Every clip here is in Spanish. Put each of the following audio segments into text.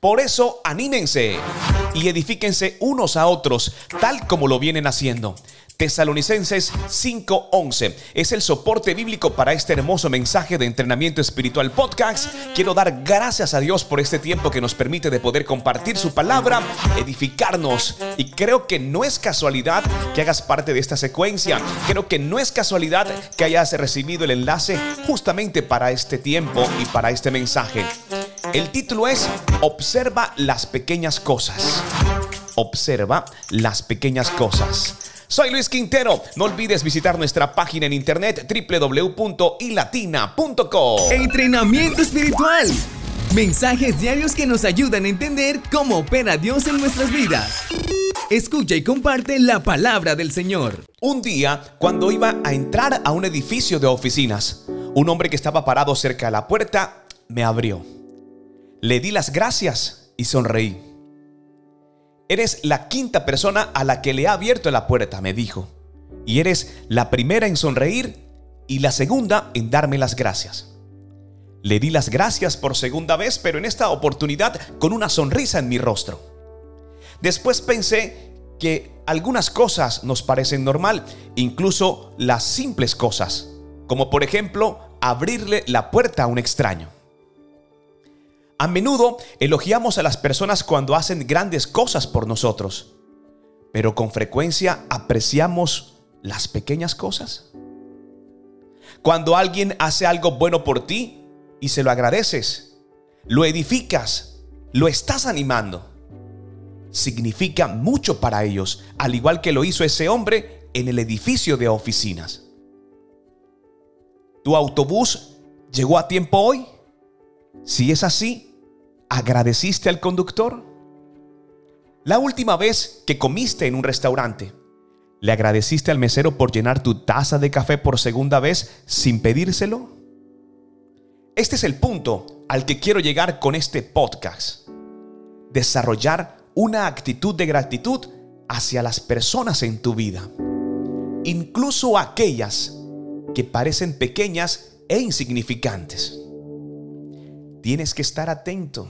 Por eso anímense y edifíquense unos a otros, tal como lo vienen haciendo. Tesalonicenses 5:11 es el soporte bíblico para este hermoso mensaje de entrenamiento espiritual podcast. Quiero dar gracias a Dios por este tiempo que nos permite de poder compartir su palabra, edificarnos. Y creo que no es casualidad que hagas parte de esta secuencia. Creo que no es casualidad que hayas recibido el enlace justamente para este tiempo y para este mensaje. El título es Observa las pequeñas cosas. Observa las pequeñas cosas. Soy Luis Quintero. No olvides visitar nuestra página en internet www.ilatina.co. Entrenamiento espiritual. Mensajes diarios que nos ayudan a entender cómo opera Dios en nuestras vidas. Escucha y comparte la palabra del Señor. Un día, cuando iba a entrar a un edificio de oficinas, un hombre que estaba parado cerca de la puerta me abrió. Le di las gracias y sonreí. Eres la quinta persona a la que le ha abierto la puerta, me dijo. Y eres la primera en sonreír y la segunda en darme las gracias. Le di las gracias por segunda vez, pero en esta oportunidad con una sonrisa en mi rostro. Después pensé que algunas cosas nos parecen normal, incluso las simples cosas, como por ejemplo abrirle la puerta a un extraño. A menudo elogiamos a las personas cuando hacen grandes cosas por nosotros, pero con frecuencia apreciamos las pequeñas cosas. Cuando alguien hace algo bueno por ti y se lo agradeces, lo edificas, lo estás animando, significa mucho para ellos, al igual que lo hizo ese hombre en el edificio de oficinas. ¿Tu autobús llegó a tiempo hoy? Si es así, ¿Agradeciste al conductor? La última vez que comiste en un restaurante, ¿le agradeciste al mesero por llenar tu taza de café por segunda vez sin pedírselo? Este es el punto al que quiero llegar con este podcast. Desarrollar una actitud de gratitud hacia las personas en tu vida, incluso aquellas que parecen pequeñas e insignificantes tienes que estar atento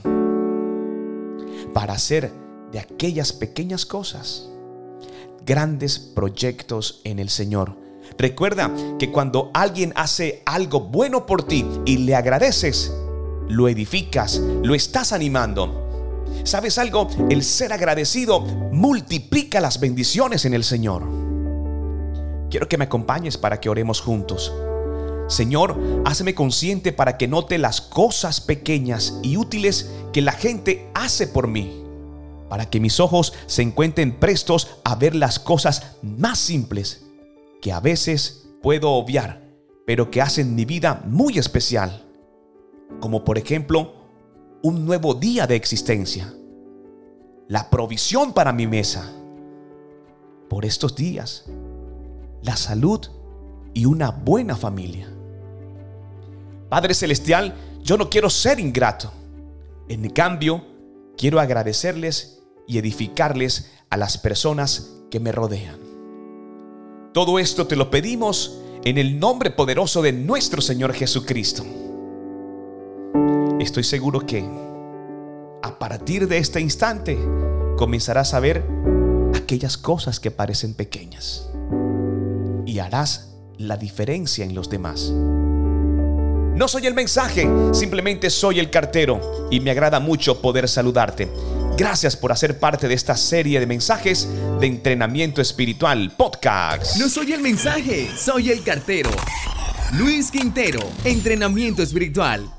para hacer de aquellas pequeñas cosas grandes proyectos en el Señor. Recuerda que cuando alguien hace algo bueno por ti y le agradeces, lo edificas, lo estás animando. ¿Sabes algo? El ser agradecido multiplica las bendiciones en el Señor. Quiero que me acompañes para que oremos juntos. Señor, hazme consciente para que note las cosas pequeñas y útiles que la gente hace por mí, para que mis ojos se encuentren prestos a ver las cosas más simples que a veces puedo obviar, pero que hacen mi vida muy especial, como por ejemplo un nuevo día de existencia, la provisión para mi mesa, por estos días, la salud y una buena familia. Padre Celestial, yo no quiero ser ingrato. En cambio, quiero agradecerles y edificarles a las personas que me rodean. Todo esto te lo pedimos en el nombre poderoso de nuestro Señor Jesucristo. Estoy seguro que a partir de este instante comenzarás a ver aquellas cosas que parecen pequeñas y harás la diferencia en los demás. No soy el mensaje, simplemente soy el cartero y me agrada mucho poder saludarte. Gracias por hacer parte de esta serie de mensajes de entrenamiento espiritual podcast. No soy el mensaje, soy el cartero. Luis Quintero, entrenamiento espiritual